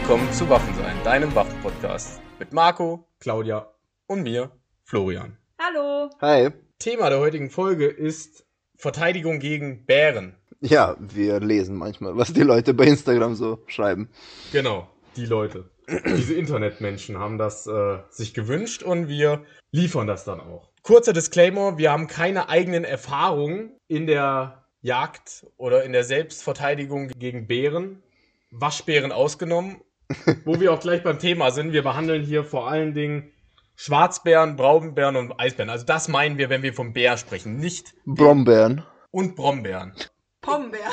Willkommen zu Waffensein, deinem Waffenpodcast. Mit Marco, Claudia und mir, Florian. Hallo. Hi. Thema der heutigen Folge ist Verteidigung gegen Bären. Ja, wir lesen manchmal, was die Leute bei Instagram so schreiben. Genau, die Leute. Diese Internetmenschen haben das äh, sich gewünscht und wir liefern das dann auch. Kurzer Disclaimer, wir haben keine eigenen Erfahrungen in der Jagd oder in der Selbstverteidigung gegen Bären. Waschbären ausgenommen. Wo wir auch gleich beim Thema sind. Wir behandeln hier vor allen Dingen Schwarzbären, Braunbären und Eisbären. Also das meinen wir, wenn wir vom Bär sprechen, nicht Brombeeren. und Brombeeren. Pombeeren.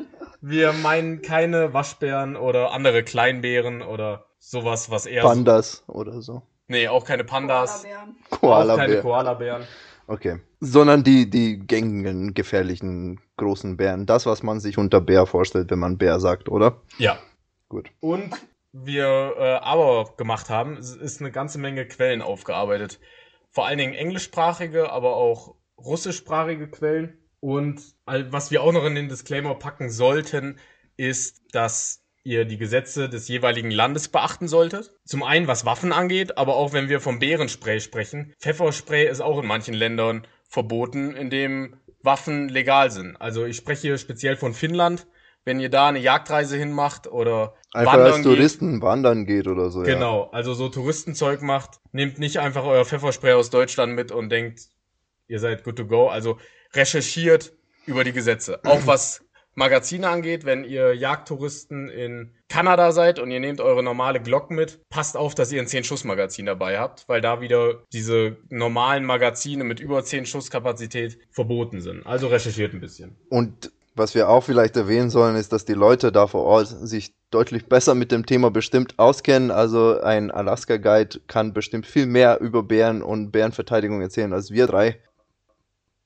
Wir meinen keine Waschbären oder andere Kleinbären oder sowas, was eher. Pandas oder so. nee, auch keine Pandas. Koalabären. Auch keine Koala-Bär. Koalabären. Okay. Sondern die, die gängigen, gefährlichen, großen Bären. Das, was man sich unter Bär vorstellt, wenn man Bär sagt, oder? Ja. Gut. Und wir äh, aber gemacht haben, ist eine ganze Menge Quellen aufgearbeitet. Vor allen Dingen englischsprachige, aber auch russischsprachige Quellen. Und was wir auch noch in den Disclaimer packen sollten, ist, dass ihr die Gesetze des jeweiligen Landes beachten solltet. Zum einen, was Waffen angeht, aber auch wenn wir vom Bärenspray sprechen. Pfefferspray ist auch in manchen Ländern verboten, in dem Waffen legal sind. Also ich spreche hier speziell von Finnland. Wenn ihr da eine Jagdreise hinmacht oder Einfach wandern als Touristen wandern geht oder so, ja. Genau, also so Touristenzeug macht, nehmt nicht einfach euer Pfefferspray aus Deutschland mit und denkt, ihr seid good to go. Also recherchiert über die Gesetze. Auch was Magazine angeht, wenn ihr Jagdtouristen in Kanada seid und ihr nehmt eure normale Glock mit, passt auf, dass ihr ein 10-Schuss-Magazin dabei habt, weil da wieder diese normalen Magazine mit über 10 Schuss Kapazität verboten sind. Also recherchiert ein bisschen. Und was wir auch vielleicht erwähnen sollen, ist, dass die Leute da vor Ort sich deutlich besser mit dem Thema bestimmt auskennen. Also ein Alaska-Guide kann bestimmt viel mehr über Bären und Bärenverteidigung erzählen als wir drei.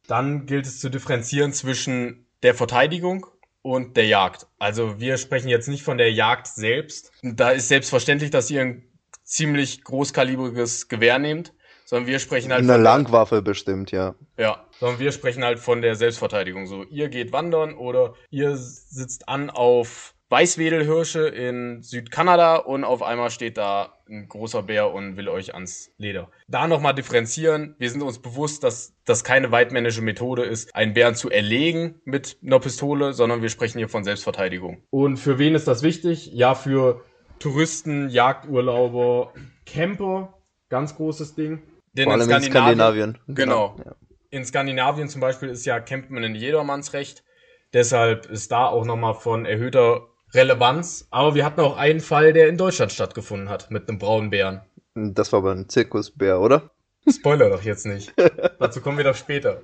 Dann gilt es zu differenzieren zwischen der Verteidigung und der Jagd. Also wir sprechen jetzt nicht von der Jagd selbst. Da ist selbstverständlich, dass ihr ein ziemlich großkalibriges Gewehr nehmt, sondern wir sprechen halt Eine Langwaffe bestimmt, ja. ja, sondern wir sprechen halt von der Selbstverteidigung. So, ihr geht wandern oder ihr sitzt an auf Weißwedelhirsche in Südkanada und auf einmal steht da ein großer Bär und will euch ans Leder. Da nochmal differenzieren. Wir sind uns bewusst, dass das keine weitmännische Methode ist, einen Bären zu erlegen mit einer Pistole, sondern wir sprechen hier von Selbstverteidigung. Und für wen ist das wichtig? Ja, für Touristen, Jagdurlauber, Camper, ganz großes Ding. Denn Vor allem in Skandinavien. Genau. Ja. In Skandinavien zum Beispiel ist ja Campen ein Jedermannsrecht. Deshalb ist da auch nochmal von erhöhter Relevanz. Aber wir hatten auch einen Fall, der in Deutschland stattgefunden hat, mit einem braunen Bären. Das war aber ein Zirkusbär, oder? Spoiler doch jetzt nicht. Dazu kommen wir doch später.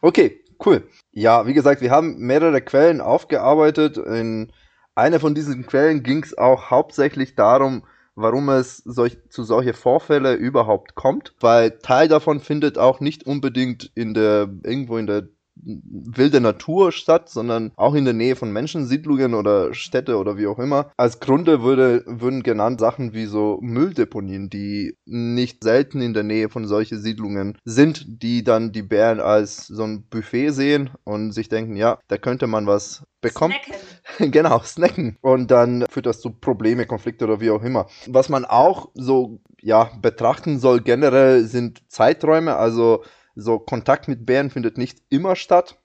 Okay, cool. Ja, wie gesagt, wir haben mehrere Quellen aufgearbeitet. In einer von diesen Quellen ging es auch hauptsächlich darum, warum es solch, zu solche Vorfälle überhaupt kommt, weil Teil davon findet auch nicht unbedingt in der irgendwo in der wilde Natur statt, sondern auch in der Nähe von Menschensiedlungen oder Städte oder wie auch immer. Als Gründe würde, würden genannt Sachen wie so Mülldeponien, die nicht selten in der Nähe von solche Siedlungen sind, die dann die Bären als so ein Buffet sehen und sich denken, ja, da könnte man was bekommen. Snacken. genau, snacken. Und dann führt das zu Probleme, Konflikte oder wie auch immer. Was man auch so, ja, betrachten soll generell sind Zeiträume, also so Kontakt mit Bären findet nicht immer statt,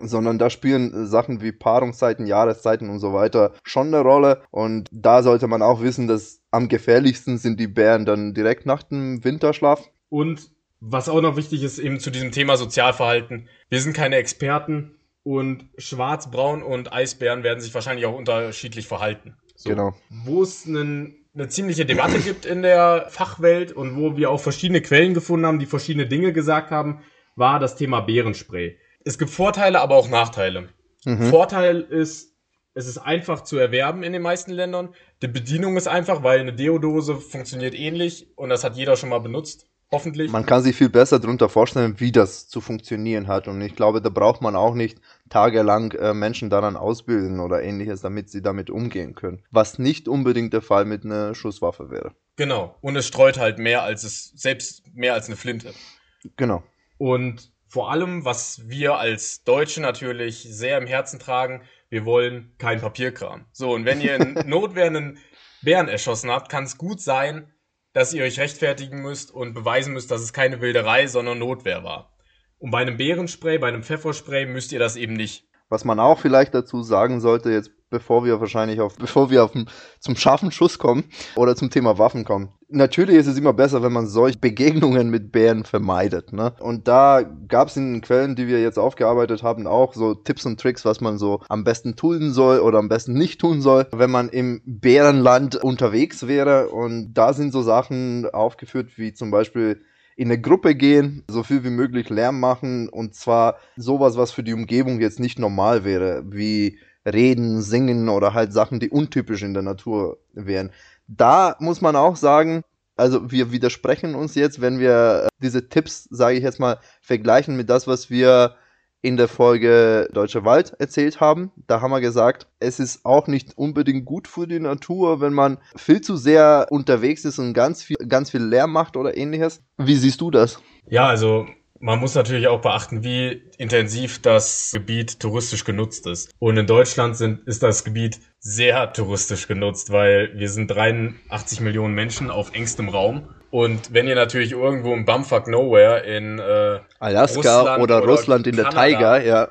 sondern da spielen Sachen wie Paarungszeiten, Jahreszeiten und so weiter schon eine Rolle. Und da sollte man auch wissen, dass am gefährlichsten sind die Bären dann direkt nach dem Winterschlaf. Und was auch noch wichtig ist, eben zu diesem Thema Sozialverhalten. Wir sind keine Experten und Schwarz, Braun und Eisbären werden sich wahrscheinlich auch unterschiedlich verhalten. So. Genau. Wo es einen, eine ziemliche Debatte gibt in der Fachwelt und wo wir auch verschiedene Quellen gefunden haben, die verschiedene Dinge gesagt haben, war das Thema Bärenspray. Es gibt Vorteile, aber auch Nachteile. Mhm. Vorteil ist, es ist einfach zu erwerben in den meisten Ländern. Die Bedienung ist einfach, weil eine Deodose funktioniert ähnlich und das hat jeder schon mal benutzt. Hoffentlich. Man kann sich viel besser darunter vorstellen, wie das zu funktionieren hat. Und ich glaube, da braucht man auch nicht tagelang äh, Menschen daran ausbilden oder ähnliches, damit sie damit umgehen können. Was nicht unbedingt der Fall mit einer Schusswaffe wäre. Genau. Und es streut halt mehr als es, selbst mehr als eine Flinte. Genau. Und vor allem, was wir als Deutsche natürlich sehr im Herzen tragen, wir wollen kein Papierkram. So, und wenn ihr in Notwehr einen Bären erschossen habt, kann es gut sein, dass ihr euch rechtfertigen müsst und beweisen müsst, dass es keine Wilderei, sondern Notwehr war. Und bei einem Bärenspray, bei einem Pfefferspray müsst ihr das eben nicht. Was man auch vielleicht dazu sagen sollte, jetzt bevor wir wahrscheinlich auf, bevor wir auf, zum scharfen Schuss kommen oder zum Thema Waffen kommen. Natürlich ist es immer besser, wenn man solche Begegnungen mit Bären vermeidet. Ne? Und da gab es in den Quellen, die wir jetzt aufgearbeitet haben, auch so Tipps und Tricks, was man so am besten tun soll oder am besten nicht tun soll, wenn man im Bärenland unterwegs wäre. Und da sind so Sachen aufgeführt, wie zum Beispiel in eine Gruppe gehen, so viel wie möglich Lärm machen und zwar sowas, was für die Umgebung jetzt nicht normal wäre, wie reden, singen oder halt Sachen, die untypisch in der Natur wären. Da muss man auch sagen, also wir widersprechen uns jetzt, wenn wir diese Tipps, sage ich jetzt mal, vergleichen mit das, was wir in der Folge Deutscher Wald erzählt haben. Da haben wir gesagt, es ist auch nicht unbedingt gut für die Natur, wenn man viel zu sehr unterwegs ist und ganz viel, ganz viel Lärm macht oder ähnliches. Wie siehst du das? Ja, also man muss natürlich auch beachten, wie intensiv das Gebiet touristisch genutzt ist. Und in Deutschland sind, ist das Gebiet sehr touristisch genutzt, weil wir sind 83 Millionen Menschen auf engstem Raum. Und wenn ihr natürlich irgendwo im Bumfuck Nowhere in äh, Alaska Russland oder, oder Russland in Kanada, der Taiga, ja.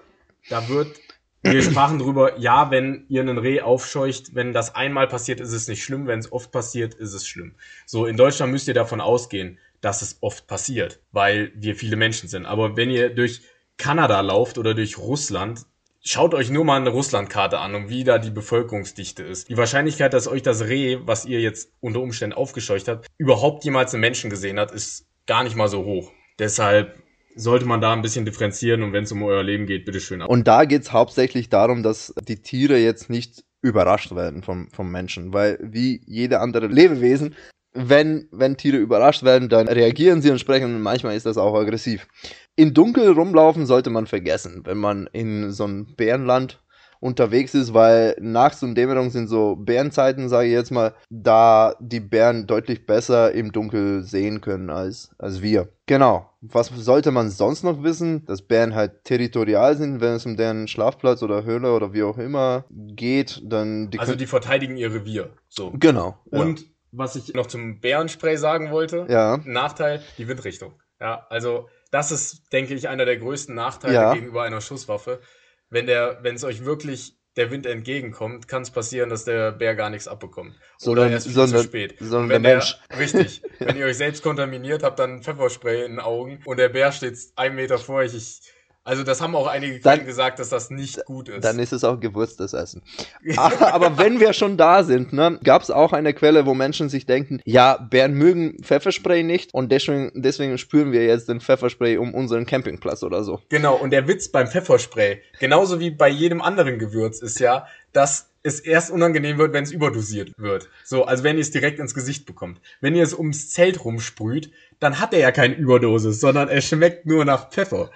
Da wird, wir sprachen drüber, ja, wenn ihr einen Reh aufscheucht, wenn das einmal passiert, ist es nicht schlimm, wenn es oft passiert, ist es schlimm. So, in Deutschland müsst ihr davon ausgehen, dass es oft passiert, weil wir viele Menschen sind. Aber wenn ihr durch Kanada lauft oder durch Russland, schaut euch nur mal eine Russlandkarte an und wie da die Bevölkerungsdichte ist. Die Wahrscheinlichkeit, dass euch das Reh, was ihr jetzt unter Umständen aufgescheucht habt, überhaupt jemals einen Menschen gesehen hat, ist gar nicht mal so hoch. Deshalb sollte man da ein bisschen differenzieren und wenn es um euer Leben geht, bitteschön. Und da geht es hauptsächlich darum, dass die Tiere jetzt nicht überrascht werden vom, vom Menschen, weil wie jede andere Lebewesen wenn, wenn Tiere überrascht werden, dann reagieren sie entsprechend und manchmal ist das auch aggressiv. In Dunkel rumlaufen sollte man vergessen, wenn man in so einem Bärenland unterwegs ist, weil nachts und Dämmerung sind so Bärenzeiten, sage ich jetzt mal, da die Bären deutlich besser im Dunkel sehen können als, als wir. Genau. Was sollte man sonst noch wissen? Dass Bären halt territorial sind, wenn es um deren Schlafplatz oder Höhle oder wie auch immer geht, dann die Also die verteidigen ihr Revier. So. Genau. Und ja was ich noch zum Bärenspray sagen wollte. Ja. Nachteil, die Windrichtung. Ja, also das ist, denke ich, einer der größten Nachteile ja. gegenüber einer Schusswaffe. Wenn der, wenn es euch wirklich der Wind entgegenkommt, kann es passieren, dass der Bär gar nichts abbekommt. Sondern, Oder erst viel sondern, zu spät. Sondern wenn der Mensch. Der, richtig. wenn ihr euch selbst kontaminiert habt, dann Pfefferspray in den Augen und der Bär steht einen Meter vor euch. Ich, also das haben auch einige dann, gesagt, dass das nicht gut ist. Dann ist es auch gewürztes Essen. Aber wenn wir schon da sind, ne, gab es auch eine Quelle, wo Menschen sich denken, ja, Bären mögen Pfefferspray nicht und deswegen, deswegen spüren wir jetzt den Pfefferspray um unseren Campingplatz oder so. Genau, und der Witz beim Pfefferspray, genauso wie bei jedem anderen Gewürz, ist ja, dass es erst unangenehm wird, wenn es überdosiert wird. So, also wenn ihr es direkt ins Gesicht bekommt. Wenn ihr es ums Zelt rumsprüht, dann hat er ja keine Überdosis, sondern er schmeckt nur nach Pfeffer.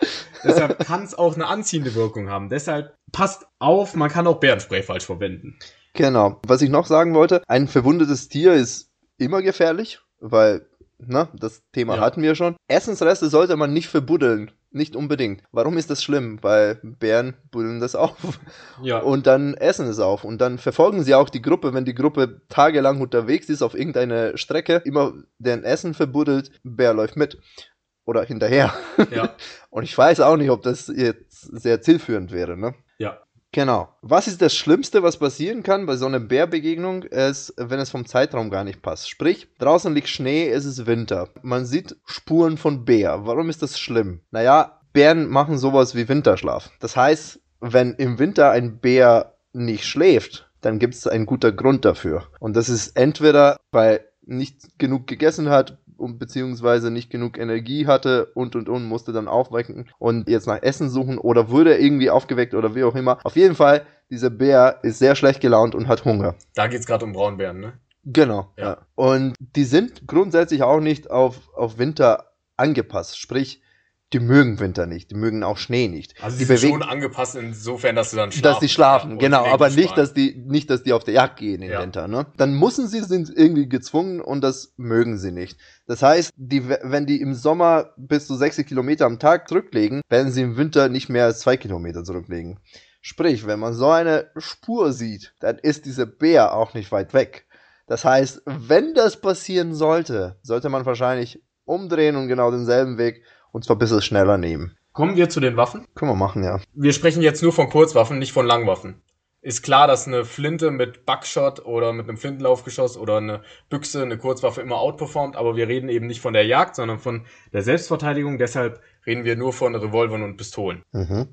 Deshalb kann es auch eine anziehende Wirkung haben. Deshalb passt auf, man kann auch Bärenspray falsch verwenden. Genau. Was ich noch sagen wollte, ein verwundetes Tier ist immer gefährlich, weil, ne, das Thema ja. hatten wir schon. Essensreste sollte man nicht verbuddeln. Nicht unbedingt. Warum ist das schlimm? Weil Bären buddeln das auf. Ja. Und dann essen es auf. Und dann verfolgen sie auch die Gruppe, wenn die Gruppe tagelang unterwegs ist auf irgendeine Strecke, immer deren Essen verbuddelt, Bär läuft mit. Oder hinterher. Ja. Und ich weiß auch nicht, ob das jetzt sehr zielführend wäre, ne? Ja. Genau. Was ist das Schlimmste, was passieren kann bei so einer Bärbegegnung, ist, wenn es vom Zeitraum gar nicht passt. Sprich, draußen liegt Schnee, es ist Winter. Man sieht Spuren von Bär. Warum ist das schlimm? Naja, Bären machen sowas wie Winterschlaf. Das heißt, wenn im Winter ein Bär nicht schläft, dann gibt es einen guten Grund dafür. Und das ist entweder, weil nicht genug gegessen hat, und beziehungsweise nicht genug Energie hatte und und und musste dann aufwecken und jetzt nach Essen suchen oder wurde irgendwie aufgeweckt oder wie auch immer. Auf jeden Fall, dieser Bär ist sehr schlecht gelaunt und hat Hunger. Da geht es gerade um Braunbären, ne? Genau. Ja. ja. Und die sind grundsätzlich auch nicht auf, auf Winter angepasst. Sprich, die mögen Winter nicht, die mögen auch Schnee nicht. Also die sind bewegen, schon angepasst insofern, dass sie dann schlafen. Dass die schlafen, genau, aber nicht, dass die, nicht, dass die auf der Jagd gehen im ja. Winter, ne? Dann müssen sie, sind irgendwie gezwungen und das mögen sie nicht. Das heißt, die, wenn die im Sommer bis zu 60 Kilometer am Tag zurücklegen, werden sie im Winter nicht mehr als zwei Kilometer zurücklegen. Sprich, wenn man so eine Spur sieht, dann ist dieser Bär auch nicht weit weg. Das heißt, wenn das passieren sollte, sollte man wahrscheinlich umdrehen und genau denselben Weg und zwar ein bisschen schneller nehmen. Kommen wir zu den Waffen? Können wir machen, ja. Wir sprechen jetzt nur von Kurzwaffen, nicht von Langwaffen. Ist klar, dass eine Flinte mit Buckshot oder mit einem Flintenlaufgeschoss oder eine Büchse, eine Kurzwaffe immer outperformt, aber wir reden eben nicht von der Jagd, sondern von der Selbstverteidigung. Deshalb reden wir nur von Revolvern und Pistolen. Mhm.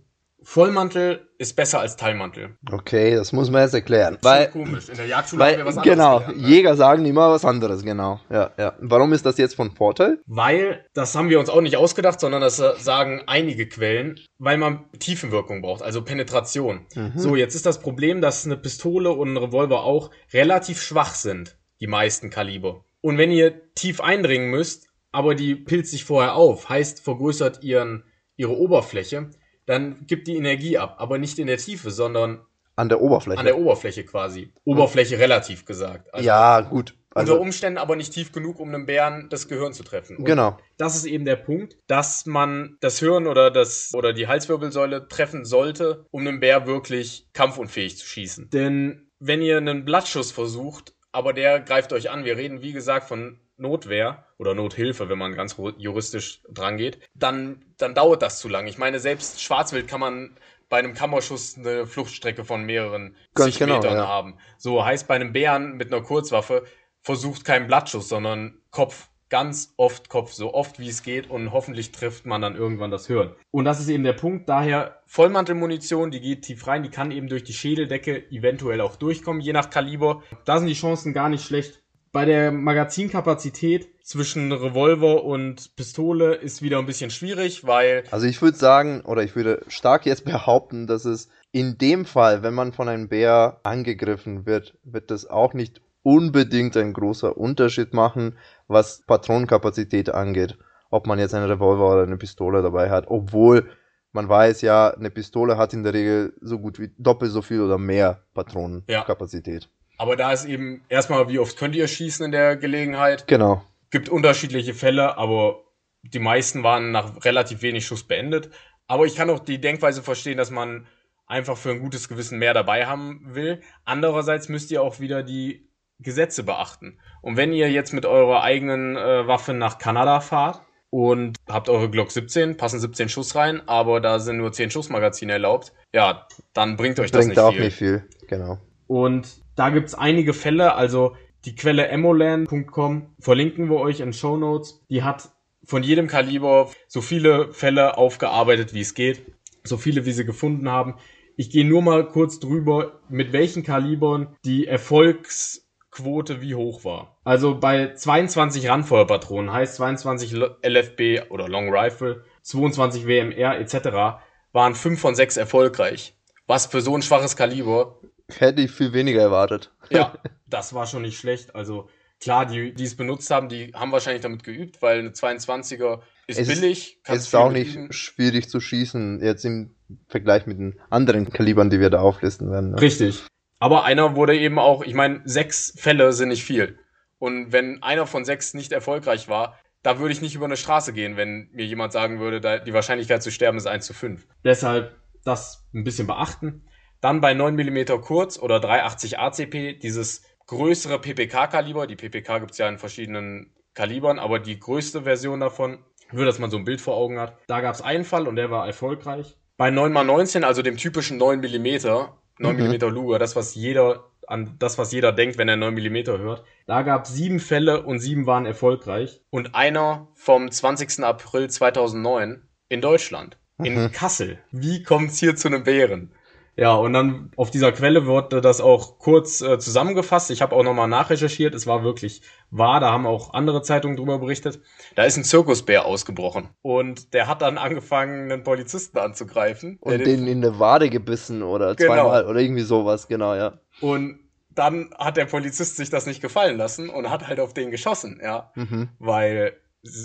Vollmantel ist besser als Teilmantel. Okay, das muss man jetzt erklären. Weil, Weil, komisch. In der Jagdschule haben weil wir was anderes genau, gelernt, ne? Jäger sagen immer was anderes, genau. Ja, ja. Warum ist das jetzt von Vorteil? Weil, das haben wir uns auch nicht ausgedacht, sondern das sagen einige Quellen, weil man Tiefenwirkung braucht, also Penetration. Mhm. So, jetzt ist das Problem, dass eine Pistole und ein Revolver auch relativ schwach sind, die meisten Kaliber. Und wenn ihr tief eindringen müsst, aber die pilzt sich vorher auf, heißt vergrößert ihren, ihre Oberfläche, dann gibt die Energie ab, aber nicht in der Tiefe, sondern An der Oberfläche. an der Oberfläche quasi. Oberfläche relativ gesagt. Also ja, gut. unter Also, Umständen aber nicht tief genug, um einem Bären das Gehirn zu treffen. Und genau. das ist eben der Punkt, dass man das Hirn oder das oder die Halswirbelsäule treffen sollte, um einen Bär wirklich kampfunfähig zu schießen. Denn wenn ihr einen Blattschuss versucht, aber der greift euch an, wir reden wie gesagt von Notwehr oder Nothilfe, wenn man ganz juristisch dran geht, dann, dann dauert das zu lang. Ich meine, selbst Schwarzwild kann man bei einem Kammerschuss eine Fluchtstrecke von mehreren Ganz genau, Metern ja. haben. So heißt bei einem Bären mit einer Kurzwaffe versucht kein Blattschuss, sondern Kopf. Ganz oft Kopf, so oft wie es geht und hoffentlich trifft man dann irgendwann das Hirn. Und das ist eben der Punkt. Daher Vollmantelmunition, die geht tief rein, die kann eben durch die Schädeldecke eventuell auch durchkommen, je nach Kaliber. Da sind die Chancen gar nicht schlecht. Bei der Magazinkapazität zwischen Revolver und Pistole ist wieder ein bisschen schwierig, weil Also ich würde sagen, oder ich würde stark jetzt behaupten, dass es in dem Fall, wenn man von einem Bär angegriffen wird, wird das auch nicht unbedingt ein großer Unterschied machen, was Patronenkapazität angeht. Ob man jetzt einen Revolver oder eine Pistole dabei hat, obwohl man weiß ja, eine Pistole hat in der Regel so gut wie doppelt so viel oder mehr Patronenkapazität. Aber da ist eben erstmal, wie oft könnt ihr schießen in der Gelegenheit? Genau. Gibt unterschiedliche Fälle, aber die meisten waren nach relativ wenig Schuss beendet. Aber ich kann auch die Denkweise verstehen, dass man einfach für ein gutes Gewissen mehr dabei haben will. Andererseits müsst ihr auch wieder die Gesetze beachten. Und wenn ihr jetzt mit eurer eigenen äh, Waffe nach Kanada fahrt und habt eure Glock 17, passen 17 Schuss rein, aber da sind nur 10 Schussmagazine erlaubt, ja, dann bringt euch das Bringt nicht auch viel. nicht viel. Genau. Und da gibt's einige Fälle, also die Quelle emolan.com verlinken wir euch in Show Notes. Die hat von jedem Kaliber so viele Fälle aufgearbeitet, wie es geht. So viele, wie sie gefunden haben. Ich gehe nur mal kurz drüber, mit welchen Kalibern die Erfolgsquote wie hoch war. Also bei 22 Randfeuerpatronen, heißt 22 L- LFB oder Long Rifle, 22 WMR etc. waren 5 von 6 erfolgreich. Was für so ein schwaches Kaliber Hätte ich viel weniger erwartet. ja, das war schon nicht schlecht. Also klar, die, die es benutzt haben, die haben wahrscheinlich damit geübt, weil eine 22er ist Es billig. Es ist auch nicht üben. schwierig zu schießen, jetzt im Vergleich mit den anderen Kalibern, die wir da auflisten werden. Ne? Richtig. Aber einer wurde eben auch, ich meine, sechs Fälle sind nicht viel. Und wenn einer von sechs nicht erfolgreich war, da würde ich nicht über eine Straße gehen, wenn mir jemand sagen würde, die Wahrscheinlichkeit zu sterben ist 1 zu 5. Deshalb das ein bisschen beachten. Dann bei 9 mm kurz oder 380 ACP, dieses größere PPK-Kaliber. Die PPK gibt es ja in verschiedenen Kalibern, aber die größte Version davon, nur dass man so ein Bild vor Augen hat. Da gab es einen Fall und der war erfolgreich. Bei 9x19, also dem typischen 9 mm, 9 Mhm. mm Luger, das was jeder an das, was jeder denkt, wenn er 9 mm hört. Da gab es sieben Fälle und sieben waren erfolgreich. Und einer vom 20. April 2009 in Deutschland, in Mhm. Kassel. Wie kommt's hier zu einem Bären? Ja, und dann auf dieser Quelle wurde das auch kurz äh, zusammengefasst. Ich habe auch nochmal nachrecherchiert. Es war wirklich wahr. Da haben auch andere Zeitungen drüber berichtet. Da ist ein Zirkusbär ausgebrochen. Und der hat dann angefangen, einen Polizisten anzugreifen. Und den in der Wade gebissen oder Genau. zweimal oder irgendwie sowas, genau, ja. Und dann hat der Polizist sich das nicht gefallen lassen und hat halt auf den geschossen, ja. Mhm. Weil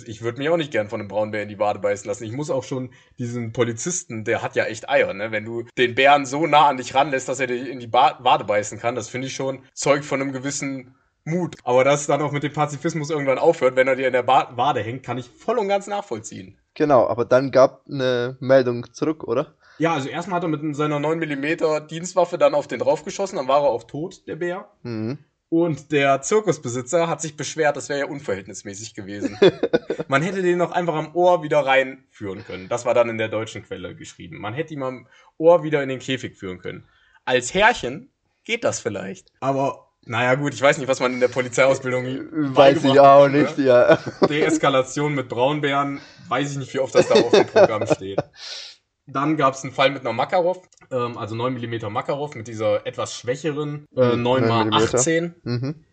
ich würde mich auch nicht gern von einem Braunbär in die Wade beißen lassen. Ich muss auch schon diesen Polizisten, der hat ja echt Eier, ne? Wenn du den Bären so nah an dich ranlässt, dass er dir in die ba Wade beißen kann, das finde ich schon Zeug von einem gewissen Mut. Aber dass dann auch mit dem Pazifismus irgendwann aufhört, wenn er dir in der ba Wade hängt, kann ich voll und ganz nachvollziehen. Genau, aber dann gab eine Meldung zurück, oder? Ja, also erstmal hat er mit seiner 9mm Dienstwaffe dann auf den draufgeschossen, dann war er auch tot, der Bär. Mhm. Und der Zirkusbesitzer hat sich beschwert, das wäre ja unverhältnismäßig gewesen. Man hätte den noch einfach am Ohr wieder reinführen können. Das war dann in der deutschen Quelle geschrieben. Man hätte ihn am Ohr wieder in den Käfig führen können. Als Herrchen geht das vielleicht. Aber, naja gut, ich weiß nicht, was man in der Polizeiausbildung Weiß ich auch ne? nicht, ja. Deeskalation mit Braunbären, weiß ich nicht, wie oft das da auf dem Programm steht. Dann gab es einen Fall mit einer Makarov, ähm, also 9mm Makarov mit dieser etwas schwächeren äh, 9x18. Mhm.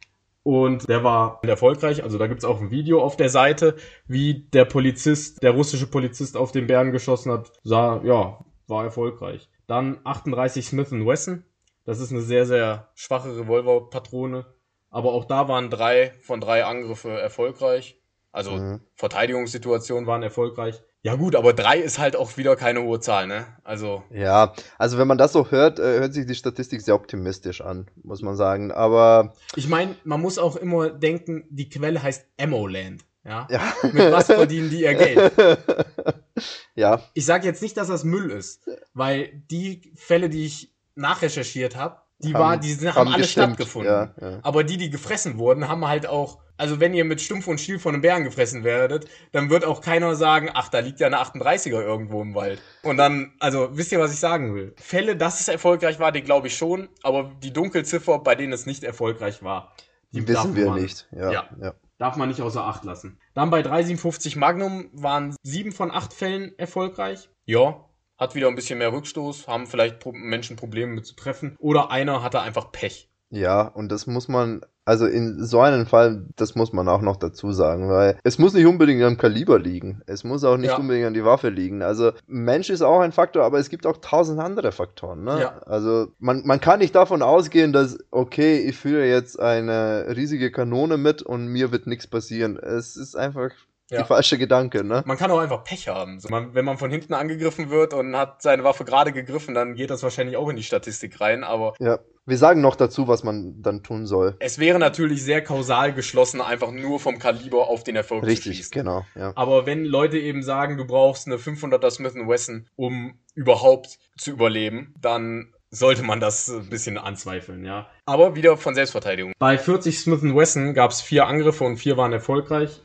Und der war erfolgreich. Also da gibt's auch ein Video auf der Seite, wie der Polizist, der russische Polizist auf den Bären geschossen hat. Sah, ja, war erfolgreich. Dann 38 Smith Wesson. Das ist eine sehr, sehr schwache Revolverpatrone. Aber auch da waren drei von drei Angriffe erfolgreich. Also Mhm. Verteidigungssituationen waren erfolgreich. Ja gut, aber drei ist halt auch wieder keine hohe Zahl, ne? Also Ja, also wenn man das so hört, äh, hört sich die Statistik sehr optimistisch an, muss man sagen. Aber ich meine, man muss auch immer denken, die Quelle heißt Ammoland. Ja? ja. Mit was verdienen die ihr Geld? ja, Ich sage jetzt nicht, dass das Müll ist, weil die Fälle, die ich nachrecherchiert habe, die Haben- war, die sind, haben, alle gestimmt. stattgefunden. Ja, ja. Aber die, die gefressen wurden, haben halt auch, also wenn ihr mit Stumpf und Stiel von einem Bären gefressen werdet, dann wird auch keiner sagen, ach, da liegt ja eine 38er irgendwo im Wald. Und dann, also wisst ihr, was ich sagen will? Fälle, dass es erfolgreich war, die glaube ich schon, aber die Dunkelziffer, bei denen es nicht erfolgreich war, die wissen darf wir man- nicht. Ja, Ja. ja. Darf man nicht außer Acht lassen. Dann bei 357 Magnum waren sieben von acht Fällen erfolgreich. Ja, hat wieder ein bisschen mehr Rückstoß, haben vielleicht Menschen Probleme mit zu treffen. Oder einer hatte einfach Pech. Ja, und das muss man, also in so einem Fall, das muss man auch noch dazu sagen, weil es muss nicht unbedingt am Kaliber liegen. Es muss auch nicht Ja. unbedingt an die Waffe liegen. Also Mensch ist auch ein Faktor, aber es gibt auch tausend andere Faktoren. Ne? Ja. Also man, man kann nicht davon ausgehen, dass, okay, ich führe jetzt eine riesige Kanone mit und mir wird nichts passieren. Es ist einfach Ja. die falsche Gedanke, ne? Man kann auch einfach Pech haben. So, man, wenn man von hinten angegriffen wird und hat seine Waffe gerade gegriffen, dann geht das wahrscheinlich auch in die Statistik rein. Aber Ja. Wir sagen noch dazu, was man dann tun soll. es wäre natürlich sehr kausal geschlossen, einfach nur vom Kaliber auf den Erfolg zu Richtig, schließen. genau, ja. Aber wenn Leute eben sagen, du brauchst eine 500er Smith Wesson, um überhaupt zu überleben, dann sollte man das ein bisschen anzweifeln, ja. Aber wieder von Selbstverteidigung. Bei 40 Smith Wesson gab es vier Angriffe und vier waren erfolgreich.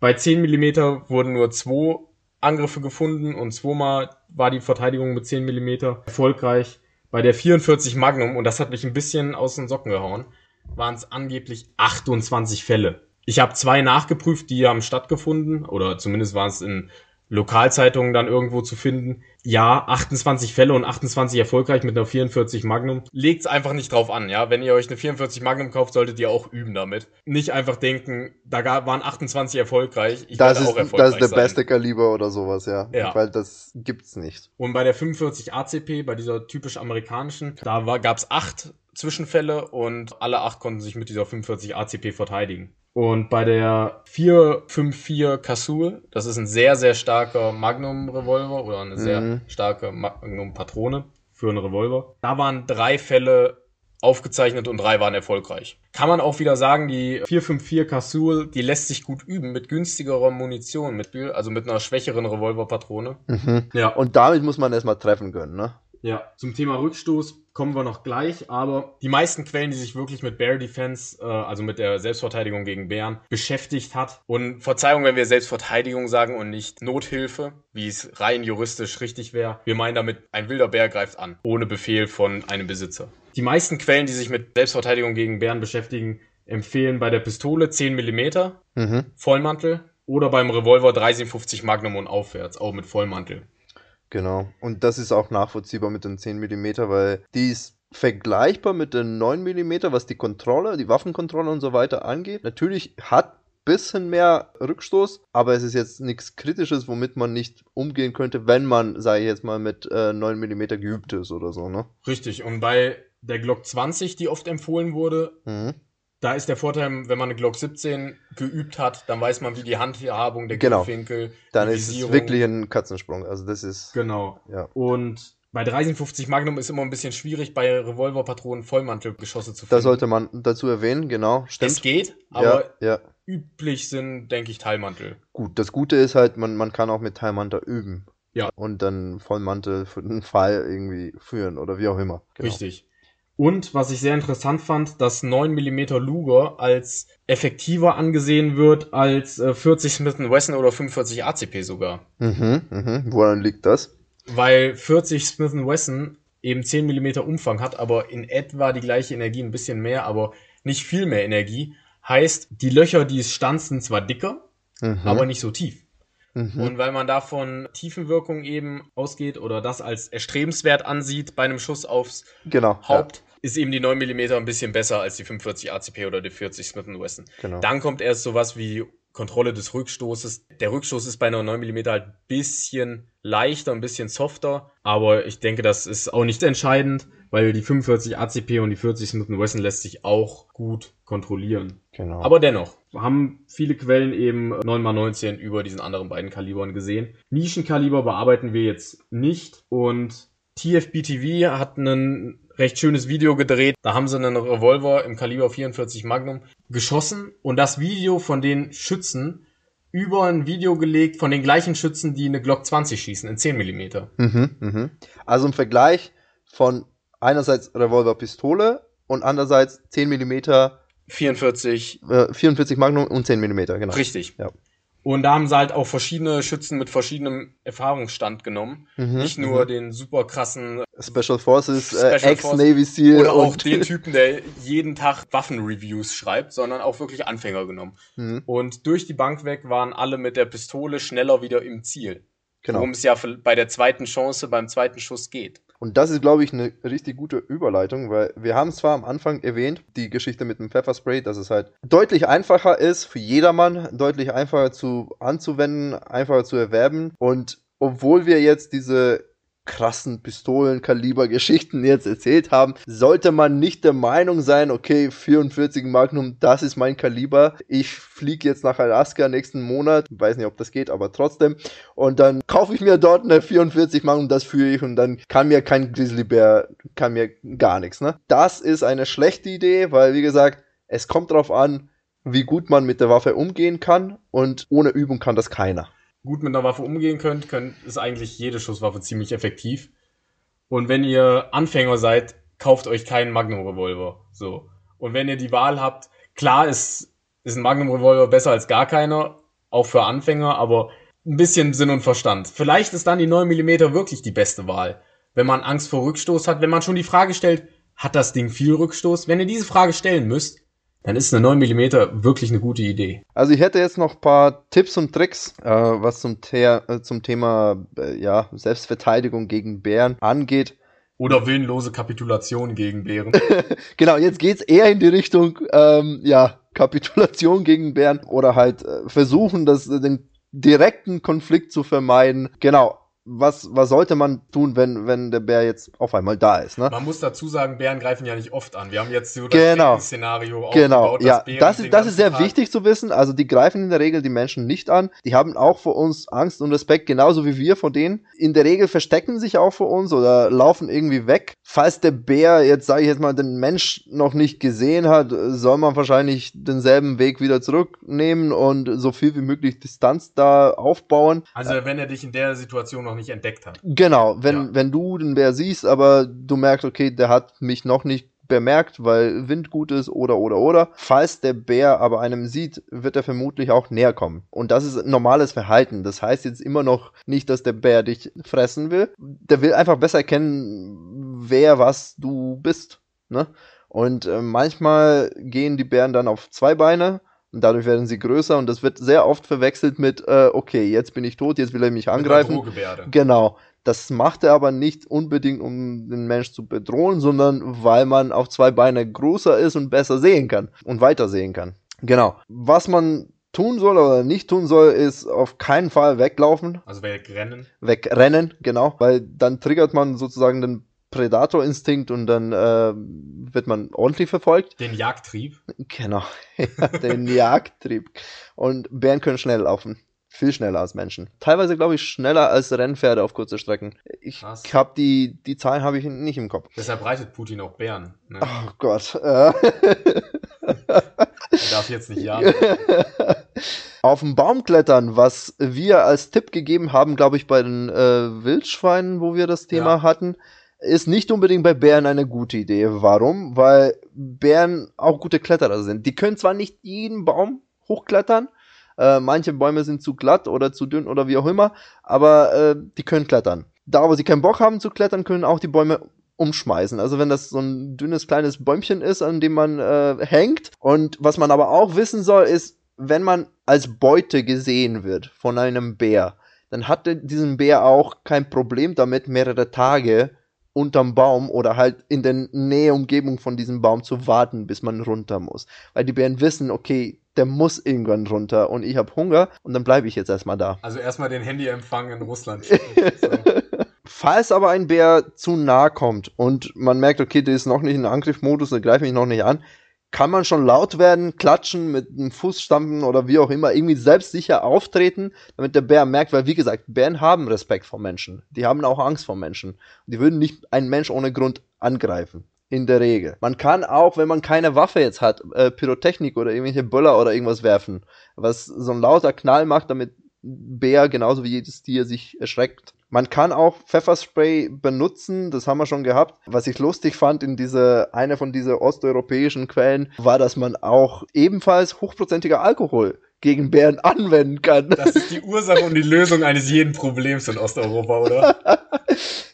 Bei 10 mm wurden nur zwei Angriffe gefunden und zweimal war die Verteidigung mit 10 mm erfolgreich. Bei der 44 Magnum, und das hat mich ein bisschen aus den Socken gehauen, waren es angeblich 28 Fälle. Ich habe zwei nachgeprüft, die haben stattgefunden, oder zumindest waren es in Lokalzeitungen dann irgendwo zu finden. Ja, 28 Fälle und 28 erfolgreich mit einer 44 Magnum. Legt's einfach nicht drauf an, ja. Wenn ihr euch eine 44 Magnum kauft, solltet ihr auch üben damit. Nicht einfach denken, da waren 28 erfolgreich. Ich Das ist, auch erfolgreich das ist der sein. beste Kaliber oder sowas, ja. Ja. Weil das gibt's nicht. Und bei der 45 ACP, bei dieser typisch amerikanischen, da war, gab's acht Zwischenfälle und alle acht konnten sich mit dieser 45 ACP verteidigen. Und bei der 454 Casull, das ist ein sehr, sehr starker Magnum-Revolver oder eine sehr Mhm. starke Magnum-Patrone für einen Revolver. Da waren drei Fälle aufgezeichnet und drei waren erfolgreich. Kann man auch wieder sagen, die 454 Casull, die lässt sich gut üben mit günstigerer Munition, mit, also mit einer schwächeren Revolverpatrone. Mhm. Ja. Und damit muss man erstmal treffen können, ne? Ja, zum Thema Rückstoß kommen wir noch gleich, aber die meisten Quellen, die sich wirklich mit Bear Defense, äh, also mit der Selbstverteidigung gegen Bären, beschäftigt hat. Und Verzeihung, wenn wir Selbstverteidigung sagen und nicht Nothilfe, wie es rein juristisch richtig wäre. Wir meinen damit, ein wilder Bär greift an, ohne Befehl von einem Besitzer. Die meisten Quellen, die sich mit Selbstverteidigung gegen Bären beschäftigen, empfehlen bei der Pistole 10 mm Mhm. Vollmantel oder beim Revolver 357 Magnum und aufwärts, auch mit Vollmantel. Genau. Und das ist auch nachvollziehbar mit den 10 mm, weil die ist vergleichbar mit den 9 mm, was die Kontrolle, die Waffenkontrolle und so weiter angeht. Natürlich hat bisschen mehr Rückstoß, aber es ist jetzt nichts Kritisches, womit man nicht umgehen könnte, wenn man, sage ich jetzt mal, mit äh, 9 mm geübt ist oder so, ne? Richtig, und bei der Glock 20, die oft empfohlen wurde, Mhm. Da ist der Vorteil, wenn man eine Glock 17 geübt hat, dann weiß man, wie die Handhabung, der Genau. Griffwinkel, Dann ist es wirklich ein Katzensprung. Also das ist, Genau. ja. Und bei 357 Magnum ist immer ein bisschen schwierig, bei Revolverpatronen Vollmantelgeschosse zu finden. Da sollte man dazu erwähnen, genau, es stimmt. geht, aber ja, ja. üblich sind, denke ich, Teilmantel. Gut, das Gute ist halt, man, man kann auch mit Teilmantel üben. Ja. Und dann Vollmantel für den Fall irgendwie führen oder wie auch immer. Genau. Richtig. Und was ich sehr interessant fand, dass 9 mm Luger als effektiver angesehen wird als äh, 40 Smith Wesson oder 45 ACP sogar. Mhm, mhm. Woran liegt das? Weil 40 Smith Wesson eben 10 mm Umfang hat, aber in etwa die gleiche Energie, ein bisschen mehr, aber nicht viel mehr Energie. Heißt, die Löcher, die es stanzen, zwar dicker, mhm. aber nicht so tief. Mhm. Und weil man davon Tiefenwirkung eben ausgeht oder das als erstrebenswert ansieht bei einem Schuss aufs genau, Haupt, ja. ist eben die 9 mm ein bisschen besser als die 45 ACP oder die 40 Smith Wesson. Genau. Dann kommt erst sowas wie Kontrolle des Rückstoßes. Der Rückstoß ist bei einer 9 mm halt ein bisschen leichter, ein bisschen softer, aber ich denke, das ist auch nicht entscheidend, weil die 45 ACP und die 40 Smith Wesson lässt sich auch gut kontrollieren. Genau. Aber dennoch, haben viele Quellen eben 9x19 über diesen anderen beiden Kalibern gesehen. Nischenkaliber bearbeiten wir jetzt nicht und TFBTV hat ein recht schönes Video gedreht. Da haben sie einen Revolver im Kaliber 44 Magnum geschossen und das Video von den Schützen über ein Video gelegt von den gleichen Schützen, die eine Glock 20 schießen in 10 mm. Mhm, mh. Also im Vergleich von einerseits Revolver-Pistole und andererseits 10 mm 44. Äh, 44 Magnum und 10 mm, genau. Richtig. Ja. Und da haben sie halt auch verschiedene Schützen mit verschiedenem Erfahrungsstand genommen. Mhm, Nicht nur mhm. den super krassen Special Forces, äh, Ex-Navy SEAL. Oder auch den Typen, der jeden Tag Waffenreviews schreibt, sondern auch wirklich Anfänger genommen. Mhm. Und durch die Bank weg waren alle mit der Pistole schneller wieder im Ziel. Genau. Worum es ja bei der zweiten Chance, beim zweiten Schuss geht. Und das ist, glaube ich, eine richtig gute Überleitung, weil wir haben zwar am Anfang erwähnt, die Geschichte mit dem Pfefferspray, dass es halt deutlich einfacher ist für jedermann, deutlich einfacher zu anzuwenden, einfacher zu erwerben. Und obwohl wir jetzt diese krassen Pistolenkaliber-Geschichten jetzt erzählt haben, sollte man nicht der Meinung sein, okay, 44 Magnum, das ist mein Kaliber. Ich fliege jetzt nach Alaska nächsten Monat, weiß nicht, ob das geht, aber trotzdem. Und dann kaufe ich mir dort eine 44 Magnum, das führe ich und dann kann mir kein Grizzlybär, kann mir gar nichts. Ne? Das ist eine schlechte Idee, weil wie gesagt, es kommt darauf an, wie gut man mit der Waffe umgehen kann und ohne Übung kann das keiner gut mit einer Waffe umgehen könnt, könnt ist eigentlich jede Schusswaffe ziemlich effektiv. Und wenn ihr Anfänger seid, kauft euch keinen Magnum Revolver. So. Und wenn ihr die Wahl habt, klar ist, ist ein Magnum Revolver besser als gar keiner, auch für Anfänger, aber ein bisschen Sinn und Verstand. Vielleicht ist dann die 9 mm wirklich die beste Wahl. Wenn man Angst vor Rückstoß hat, wenn man schon die Frage stellt, hat das Ding viel Rückstoß? Wenn ihr diese Frage stellen müsst, dann ist eine 9 mm wirklich eine gute Idee. Also ich hätte jetzt noch ein paar Tipps und Tricks, äh, was zum, The äh, zum Thema äh, ja, Selbstverteidigung gegen Bären angeht. Oder willenlose Kapitulation gegen Bären. genau, jetzt geht's eher in die Richtung, ähm, ja, Kapitulation gegen Bären oder halt äh, versuchen, das, den direkten Konflikt zu vermeiden. Genau, was, was sollte man tun, wenn, wenn der Bär jetzt auf einmal da ist? Ne? Man muss dazu sagen, Bären greifen ja nicht oft an. Wir haben jetzt so das genau. Szenario genau. ja, das ist, das ist sehr Tag wichtig zu wissen. Also die greifen in der Regel die Menschen nicht an. Die haben auch vor uns Angst und Respekt, genauso wie wir vor denen. In der Regel verstecken sich auch vor uns oder laufen irgendwie weg. Falls der Bär jetzt, sage ich jetzt mal, den Mensch noch nicht gesehen hat, soll man wahrscheinlich denselben Weg wieder zurücknehmen und so viel wie möglich Distanz da aufbauen. Also wenn er dich in der Situation noch noch nicht entdeckt hat. Genau, wenn, ja. wenn du den Bär siehst, aber du merkst, okay, der hat mich noch nicht bemerkt, weil Wind gut ist oder oder oder. Falls der Bär aber einem sieht, wird er vermutlich auch näher kommen. Und das ist normales Verhalten. Das heißt jetzt immer noch nicht, dass der Bär dich fressen will. Der will einfach besser erkennen, wer was du bist. Ne? Und äh, manchmal gehen die Bären dann auf zwei Beine und dadurch werden sie größer und das wird sehr oft verwechselt mit, äh, okay, jetzt bin ich tot, jetzt will er mich angreifen. Genau. Das macht er aber nicht unbedingt, um den Mensch zu bedrohen, sondern weil man auf zwei Beine größer ist und besser sehen kann und weiter sehen kann. Genau. Was man tun soll oder nicht tun soll, ist auf keinen Fall weglaufen. Also wegrennen. Wegrennen, genau. Weil dann triggert man sozusagen den Prädatorinstinkt und dann äh, wird man ordentlich verfolgt. Den Jagdtrieb. Genau, den Jagdtrieb. Und Bären können schnell laufen. Viel schneller als Menschen. Teilweise, glaube ich, schneller als Rennpferde auf kurze Strecken. Ich habe die, die Zahlen habe ich nicht im Kopf. Deshalb reitet Putin auch Bären. Ne? Oh Gott. darf jetzt nicht ja. Auf dem Baum klettern, was wir als Tipp gegeben haben, glaube ich, bei den äh, Wildschweinen, wo wir das Thema Ja. hatten, ist nicht unbedingt bei Bären eine gute Idee. Warum? Weil Bären auch gute Kletterer sind. Die können zwar nicht jeden Baum hochklettern, äh, manche Bäume sind zu glatt oder zu dünn oder wie auch immer, aber äh, die können klettern. Da, wo sie keinen Bock haben zu klettern, können auch die Bäume umschmeißen. Also wenn das so ein dünnes kleines Bäumchen ist, an dem man äh, hängt. Und was man aber auch wissen soll, ist, wenn man als Beute gesehen wird von einem Bär, dann hatte diesen Bär auch kein Problem damit, mehrere Tage unterm Baum oder halt in der Nähe Umgebung von diesem Baum zu warten, bis man runter muss. Weil die Bären wissen, okay, der muss irgendwann runter und ich habe Hunger und dann bleibe ich jetzt erstmal da. Also erstmal den Handyempfang in Russland. So. Falls aber ein Bär zu nah kommt und man merkt, okay, der ist noch nicht in Angriffmodus, der greift mich noch nicht an, kann man schon laut werden, klatschen, mit einem Fuß stampfen oder wie auch immer, irgendwie selbstsicher auftreten, damit der Bär merkt, weil wie gesagt, Bären haben Respekt vor Menschen. Die haben auch Angst vor Menschen. Die würden nicht einen Mensch ohne Grund angreifen. In der Regel. Man kann auch, wenn man keine Waffe jetzt hat, äh, Pyrotechnik oder irgendwelche Böller oder irgendwas werfen, was so ein lauter Knall macht, damit Bär genauso wie jedes Tier sich erschreckt. Man kann auch Pfefferspray benutzen, das haben wir schon gehabt. Was ich lustig fand in diese, eine von dieser osteuropäischen Quellen, war, dass man auch ebenfalls hochprozentiger Alkohol gegen Bären anwenden kann. Das ist die Ursache und die Lösung eines jeden Problems in Osteuropa, oder?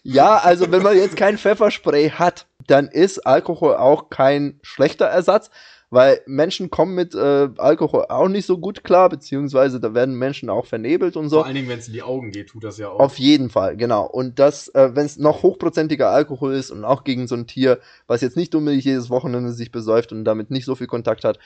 Ja, also wenn man jetzt kein Pfefferspray hat, dann ist Alkohol auch kein schlechter Ersatz, weil Menschen kommen mit äh, Alkohol auch nicht so gut klar, beziehungsweise da werden Menschen auch vernebelt und so. Vor allen Dingen, wenn es in die Augen geht, tut das ja auch. Auf jeden Fall, genau. Und das, äh, wenn es noch hochprozentiger Alkohol ist und auch gegen so ein Tier, was jetzt nicht unbedingt jedes Wochenende sich besäuft und damit nicht so viel Kontakt hat,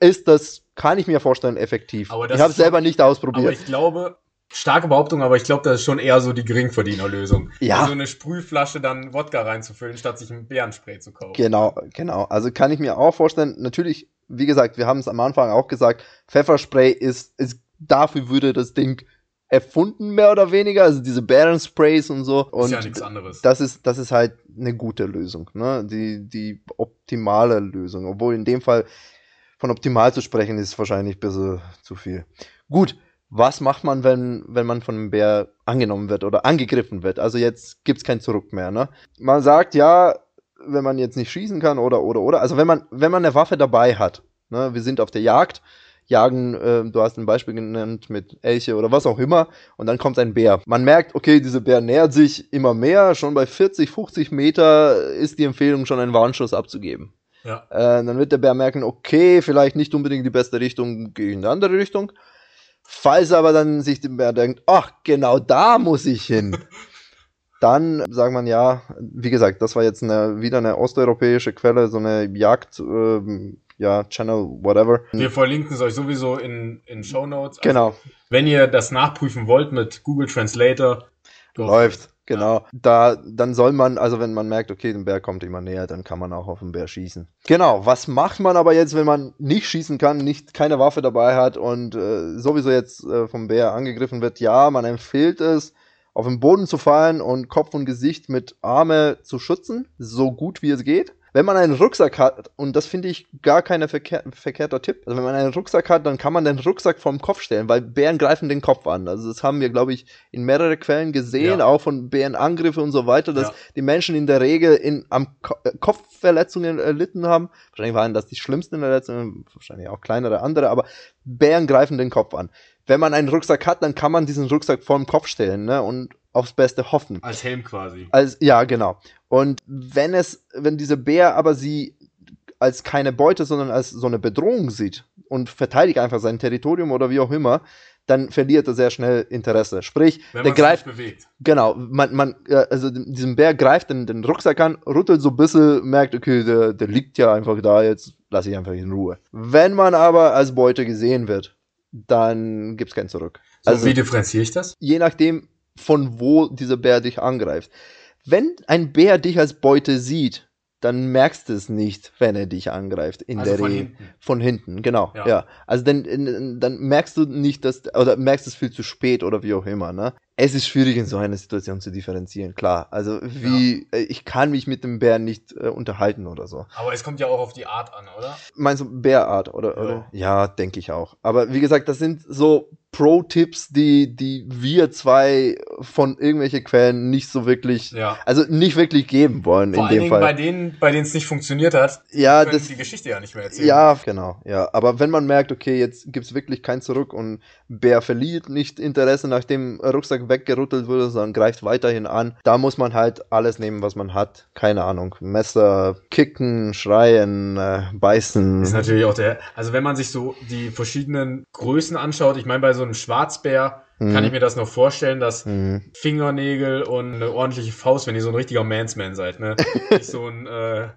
ist das, kann ich mir vorstellen, effektiv. Aber das ich habe es selber nicht aber ausprobiert. ich glaube, starke Behauptung, aber ich glaube, das ist schon eher so die Geringverdienerlösung. Ja. So eine Sprühflasche dann Wodka reinzufüllen, statt sich ein Bärenspray zu kaufen. Genau, genau. Also kann ich mir auch vorstellen, natürlich, wie gesagt, wir haben es am Anfang auch gesagt, Pfefferspray ist, ist, dafür würde das Ding erfunden, mehr oder weniger, also diese Bärensprays und so. Und ist ja nichts anderes. das ist, das ist halt eine gute Lösung, ne? Die, die optimale Lösung. Obwohl in dem Fall von optimal zu sprechen ist wahrscheinlich ein bisschen zu viel. Gut, was macht man, wenn, wenn man von einem Bär angenommen wird oder angegriffen wird? Also jetzt gibt's kein Zurück mehr, ne? Man sagt ja, wenn man jetzt nicht schießen kann oder, oder, oder. Also wenn man, wenn man eine Waffe dabei hat, ne? Wir sind auf der Jagd, jagen, äh, du hast ein Beispiel genannt mit Elche oder was auch immer, und dann kommt ein Bär. Man merkt, okay, dieser Bär nähert sich immer mehr, schon bei 40, 50 Meter ist die Empfehlung, schon einen Warnschuss abzugeben. Ja. Äh, dann wird der Bär merken, okay, vielleicht nicht unbedingt die beste Richtung, gehe ich in eine andere Richtung. Falls aber dann sich der Bär denkt, ach, genau da muss ich hin. Dann sagt man ja, wie gesagt, das war jetzt eine, wieder eine osteuropäische Quelle, so eine Jagd, ähm, ja, Channel, whatever. Wir verlinken es euch sowieso in, in Show Notes. Genau, Wenn ihr das nachprüfen wollt mit Google Translator, läuft. Genau. Da, dann soll man, also wenn man merkt, okay, der Bär kommt immer näher, dann kann man auch auf den Bär schießen. Genau, was macht man aber jetzt, wenn man nicht schießen kann, nicht keine Waffe dabei hat und äh, sowieso jetzt äh, vom Bär angegriffen wird? Ja, man empfiehlt es, auf den Boden zu fallen und Kopf und Gesicht mit Arme zu schützen, so gut wie es geht. Wenn man einen Rucksack hat, und das finde ich gar kein verkehr, verkehrter Tipp, also wenn man einen Rucksack hat, dann kann man den Rucksack vom Kopf stellen, weil Bären greifen den Kopf an. Also das haben wir, glaube ich, in mehreren Quellen gesehen, Ja. auch von Bärenangriffen und so weiter, dass Ja. die Menschen in der Regel in, am Ko äh, Kopfverletzungen erlitten haben. Wahrscheinlich waren das die schlimmsten Verletzungen, wahrscheinlich auch kleinere andere, aber Bären greifen den Kopf an. Wenn man einen Rucksack hat, dann kann man diesen Rucksack vor dem Kopf stellen ne, und aufs Beste hoffen. Als Helm quasi. Als, ja, genau. Und wenn es, wenn dieser Bär aber sie als keine Beute, sondern als so eine Bedrohung sieht und verteidigt einfach sein Territorium oder wie auch immer, dann verliert er sehr schnell Interesse. Sprich, Wenn der greift, bewegt. genau, man, man, äh, also diesen Bär greift den, den Rucksack an, rüttelt so ein bisschen, merkt, okay, der, der liegt ja einfach da, jetzt lasse ich einfach in Ruhe. Wenn man aber als Beute gesehen wird, dann gibt's kein Zurück. So, Also- wie differenziere ich das? je nachdem, von wo dieser Bär dich angreift. Wenn ein Bär dich als Beute sieht, dann merkst du es nicht, wenn er dich angreift. In Also der von Regel. hinten. Von hinten, genau. Ja. Ja. Also dann, in- dann merkst du nicht, dass oder merkst es viel zu spät oder wie auch immer. Ne? Es ist schwierig in so einer Situation zu differenzieren, klar. Also wie äh, ich kann mich mit dem Bären nicht äh, unterhalten oder so. Aber es kommt ja auch auf die Art an, oder? Meinst du Bärart oder? Ja. oder? Ja, denke ich auch. Aber wie gesagt, das sind so Pro-Tipps, die, die wir zwei von irgendwelchen Quellen nicht so wirklich, Ja. also nicht wirklich geben wollen Vor in allen dem Dingen Fall. bei denen, bei denen es nicht funktioniert hat, ja, das, die Geschichte ja nicht mehr erzählen. ja, genau, ja. Aber wenn man merkt, okay, jetzt gibt's wirklich kein Zurück und Bär verliert nicht Interesse, nachdem Rucksack weggerüttelt wurde, sondern greift weiterhin an, da muss man halt alles nehmen, was man hat. Keine Ahnung. Messer, kicken, schreien, äh, beißen. Ist natürlich auch der, also wenn man sich so die verschiedenen Größen anschaut, ich meine, bei so einem Schwarzbär Mhm. kann ich mir das noch vorstellen, dass Mhm. Fingernägel und eine ordentliche Faust, wenn ihr so ein richtiger Mansman seid, ne? Nicht so ein, äh,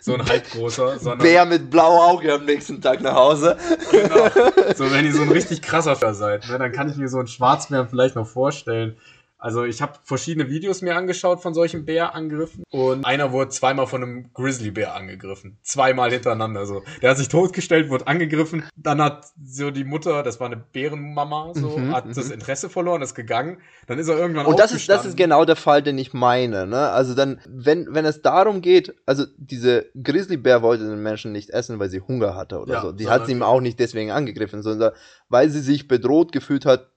so ein halbgroßer, sondern Bär mit blauem Auge am nächsten Tag nach Hause. genau, so wenn ihr so ein richtig krasser seid, ne? Dann kann ich mir so einen Schwarzbären vielleicht noch vorstellen. Also ich habe verschiedene Videos mir angeschaut von solchen Bärangriffen und einer wurde zweimal von einem Grizzlybär angegriffen. Zweimal hintereinander so. Der hat sich totgestellt, wurde angegriffen. Dann hat so die Mutter, das war eine Bärenmama, so, Mhm, hat das mhm. Interesse verloren, ist gegangen. Dann ist er irgendwann Und das ist, das ist genau der Fall, den ich meine. Ne? Also dann, wenn, wenn es darum geht, also diese Grizzlybär wollte den Menschen nicht essen, weil sie Hunger hatte oder Ja, so. Die hat sie ihm auch nicht deswegen angegriffen, sondern weil sie sich bedroht gefühlt hat,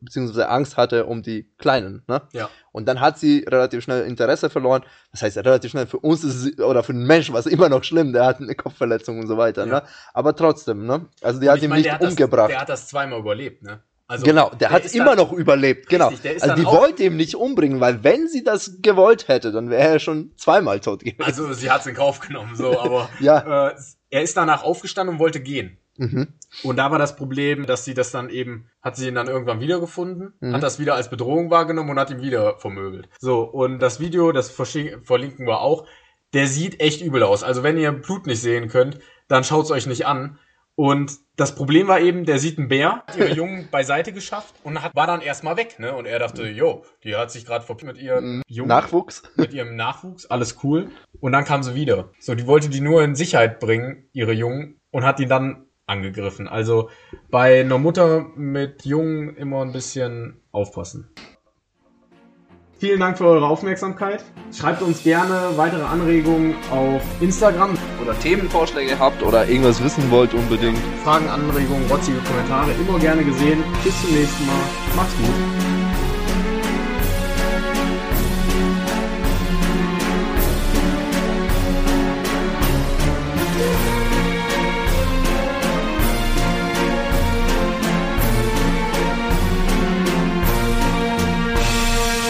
beziehungsweise Angst hatte um die Kleinen. Ne? Ja. Und dann hat sie relativ schnell Interesse verloren. Das heißt, relativ schnell für uns ist es, oder für den Menschen war es immer noch schlimm, der hat eine Kopfverletzung und so weiter. Ja. Ne? Aber trotzdem, ne? Also die Und hat ihn meine, nicht der hat das- umgebracht. Der hat das zweimal überlebt, ne? Also, genau, der, hat ist immer dann- noch überlebt, genau. Richtig, der Also die wollte ihn nicht umbringen, weil wenn sie das gewollt hätte, dann wäre er schon zweimal tot gewesen. Also sie hat es in Kauf genommen, so, aber Ja. äh, er ist danach aufgestanden und wollte gehen. Mhm. Und da war das Problem, dass sie das dann eben, hat sie ihn dann irgendwann wiedergefunden, Mhm. hat das wieder als Bedrohung wahrgenommen und hat ihn wieder vermöbelt. So, und das Video, das verlinken wir auch, der sieht echt übel aus. Also wenn ihr Blut nicht sehen könnt, dann schaut's euch nicht an. Und das Problem war eben, der sieht einen Bär, hat ihre Jungen beiseite geschafft und hat, war dann erstmal weg, ne? Und er dachte, jo, die hat sich gerade mit ihren Jungen Nachwuchs. mit ihrem Nachwuchs, alles cool. Und dann kam sie wieder. So, die wollte die nur in Sicherheit bringen, ihre Jungen, und hat die dann angegriffen. Also bei einer Mutter mit Jungen immer ein bisschen aufpassen. Vielen Dank für eure Aufmerksamkeit. Schreibt uns gerne weitere Anregungen auf Instagram. Oder Themenvorschläge habt oder irgendwas wissen wollt unbedingt. Fragen, Anregungen, rotzige Kommentare immer gerne gesehen. Bis zum nächsten Mal. Macht's gut.